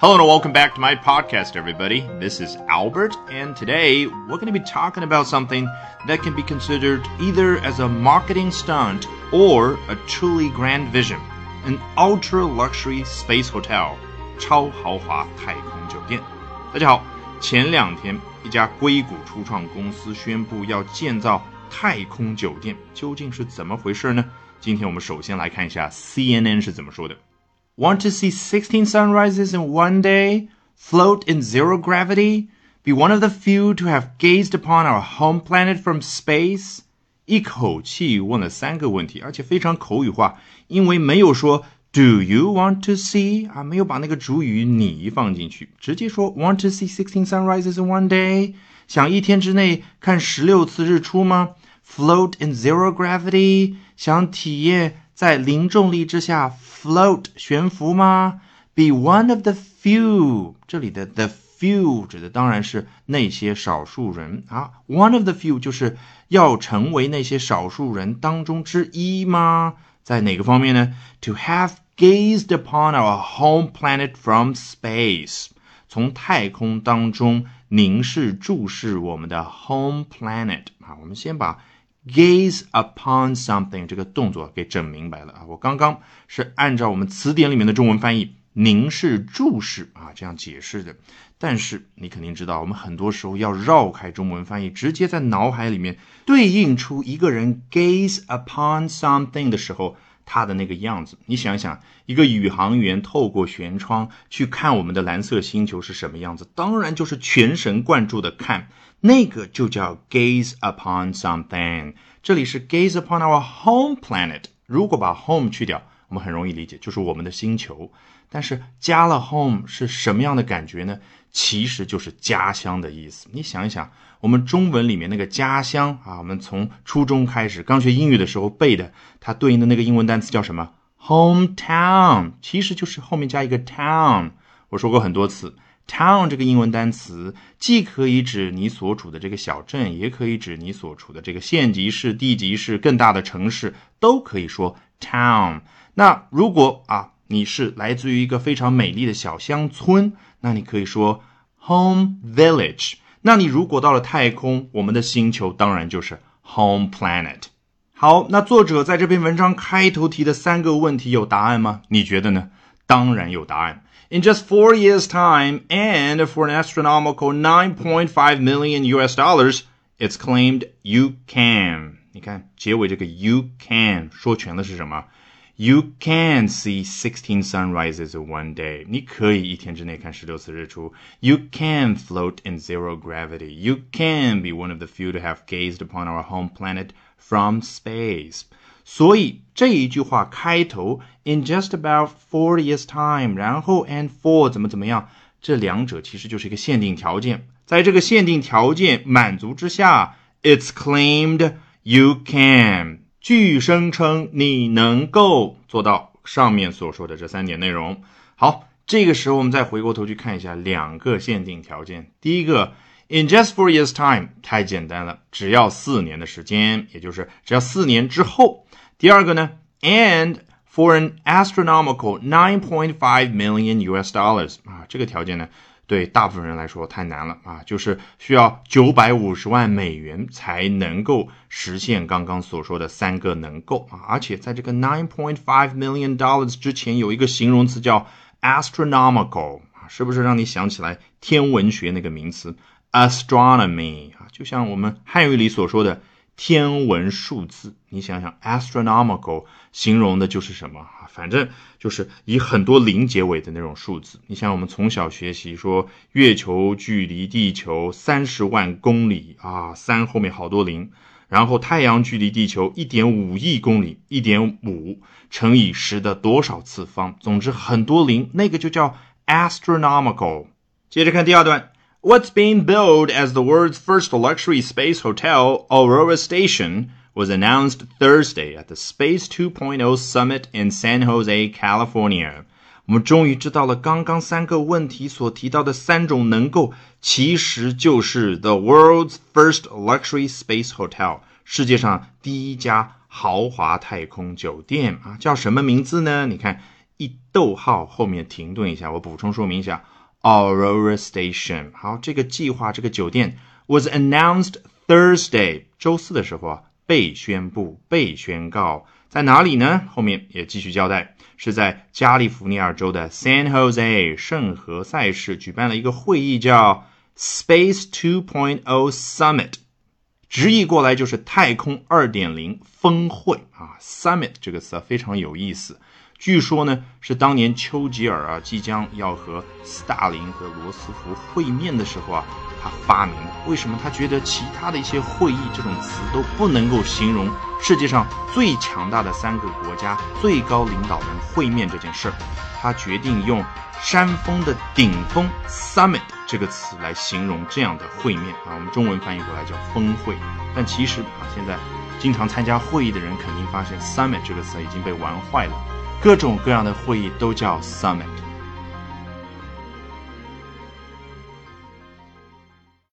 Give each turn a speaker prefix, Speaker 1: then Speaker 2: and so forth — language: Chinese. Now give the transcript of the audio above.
Speaker 1: Hello and welcome back to my podcast, everybody. This is Albert, and today we're going to be talking about something that can be considered either as a marketing stunt or a truly grand vision an ultra luxury space hotel 超豪华太空酒店。大家好，前两天一家硅谷初创公司宣布要建造太空酒店，究竟是怎么回事呢？今天我们首先来看一下 CNN 是怎么说的。 Want to see 16 sunrises in one day? Float in zero gravity? Be one of the few to have gazed upon our home planet from space? 一口气问了三个问题，而且非常口语化，因为没有说 Do you want to see 啊，没有把那个主语你放进去，直接说 Want to see 16 sunrises in one day？想一天之内看十六次日出吗？Float in zero gravity？想体验 在零重力之下？Float 悬浮吗？Be one of the few，这里的 the few 指的当然是那些少数人啊。One of the few 就是要成为那些少数人当中之一吗？在哪个方面呢？To have gazed upon our home planet from space，从太空当中凝视注视我们的 home planet 啊。我们先把 Gaze upon something 这个动作给整明白了啊！我刚刚是按照我们词典里面的中文翻译“凝视、注视”啊这样解释的。但是你肯定知道，我们很多时候要绕开中文翻译，直接在脑海里面对应出一个人 gaze upon something 的时候他的那个样子。你想想，一个宇航员透过舷窗去看我们的蓝色星球是什么样子？当然就是全神贯注的看。那个就叫 gaze upon something。这里是 gaze upon our home planet。如果把 home 去掉，我们很容易理解，就是我们的星球。但是加了 home 是什么样的感觉呢？其实就是家乡的意思。你想一想，我们中文里面那个家乡啊，我们从初中开始刚学英语的时候背的，它对应的那个英文单词叫什么？hometown，其实就是后面加一个 town。我说过很多次。Town 这个英文单词既可以指你所处的这个小镇，也可以指你所处的这个县级市、地级市、更大的城市，都可以说 town。那如果啊，你是来自于一个非常美丽的小乡村，那你可以说 home village。那你如果到了太空，我们的星球当然就是 home planet。好，那作者在这篇文章开头提的三个问题有答案吗？你觉得呢？当然有答案。In just four years' time, and for an astronomical 9.5 million US dollars, it's claimed you can. 你看结尾这个 you can 说全了是什么 ？You can see 16 sunrises in one day. 你可以一天之内看十六次日出。You can float in zero gravity. You can be one of the few to have gazed upon our home planet from space. 所以这一句话开头 in just about four years time，然后 and for 怎么怎么样，这两者其实就是一个限定条件。在这个限定条件满足之下，it's claimed you can， 据声称你能够做到上面所说的这三点内容。好，这个时候我们再回过头去看一下两个限定条件。第一个 in just four years time 太简单了，只要四年的时间，也就是只要四年之后。第二个呢，and for an astronomical nine point five million U.S. dollars 啊，这个条件呢，对大部分人来说太难了啊，就是需要九百五十万美元才能够实现刚刚所说的三个能够啊，而且在这个 nine point five million dollars 之前有一个形容词叫 astronomical 啊，是不是让你想起来天文学那个名词 astronomy 啊？就像我们汉语里所说的。天文数字，你想想，astronomical 形容的就是什么？反正就是以很多零结尾的那种数字。你像我们从小学习说，月球距离地球三十万公里啊，三后面好多零，然后太阳距离地球一点五亿公里，一点五乘以十的多少次方，总之很多零，那个就叫 astronomical。接着看第二段。What's being billed as the world's first luxury space hotel, Aurora Station, was announced Thursday at the Space 2.0 Summit in San Jose, California. 我们终于知道了，刚刚三个问题所提到的三种能够，其实就是 the world's first luxury space hotel，世界上第一家豪华太空酒店啊，叫什么名字呢？你看 一逗号后面停顿一下，我补充说明一下 ，Aurora Station。好，这个计划这个酒店 was announced Thursday，周四的时候啊被宣布被宣告，在哪里呢？后面也继续交代，是在加利福尼亚州的 San Jose 圣何塞市举办了一个会议，叫 Space 2.0 Summit。直译过来就是太空二点零峰会啊，summit 这个词啊非常有意思。据说呢，是当年丘吉尔啊即将要和斯大林和罗斯福会面的时候啊，他发明的。为什么他觉得其他的一些会议这种词都不能够形容世界上最强大的三个国家最高领导人会面这件事儿？他决定用山峰的顶峰 summit 这个词来形容这样的会面啊，我们中文翻译过来叫峰会。但其实啊，现在经常参加会议的人肯定发现 summit 这个词已经被玩坏了，各种各样的会议都叫 summit。